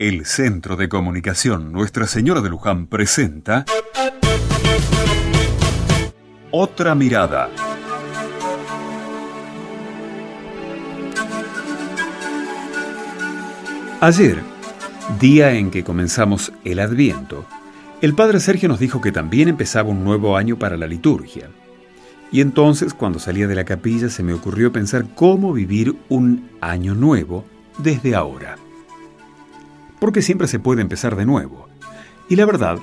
El Centro de Comunicación Nuestra Señora de Luján presenta Otra Mirada. Ayer, día en que comenzamos el Adviento, el Padre Sergio nos dijo que también empezaba un nuevo año para la liturgia. Y entonces, cuando salía de la capilla, se me ocurrió pensar cómo vivir un año nuevo desde ahora. Porque siempre se puede empezar de nuevo. Y la verdad,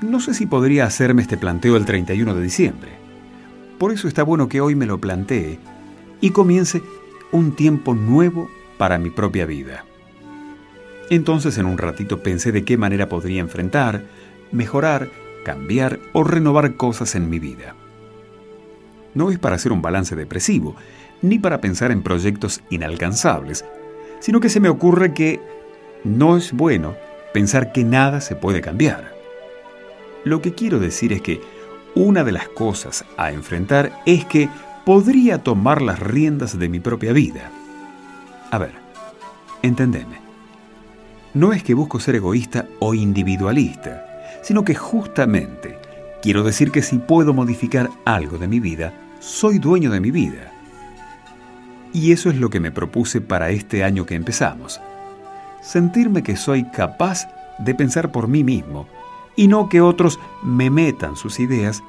no sé si podría hacerme este planteo el 31 de diciembre. Por eso está bueno que hoy me lo plantee y comience un tiempo nuevo para mi propia vida. Entonces en un ratito pensé de qué manera podría enfrentar, mejorar, cambiar o renovar cosas en mi vida. No es para hacer un balance depresivo, ni para pensar en proyectos inalcanzables, sino que se me ocurre que no es bueno pensar que nada se puede cambiar. Lo que quiero decir es que una de las cosas a enfrentar es que podría tomar las riendas de mi propia vida. A ver, entendeme. No es que busco ser egoísta o individualista, sino que justamente quiero decir que si puedo modificar algo de mi vida, soy dueño de mi vida. Y eso es lo que me propuse para este año que empezamos. Sentirme que soy capaz de pensar por mí mismo y no que otros me metan sus ideas,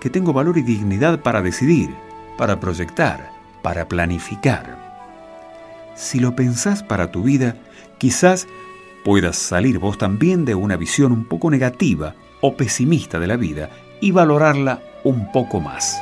que tengo valor y dignidad para decidir, para proyectar, para planificar. Si lo pensás para tu vida, quizás puedas salir vos también de una visión un poco negativa o pesimista de la vida y valorarla un poco más.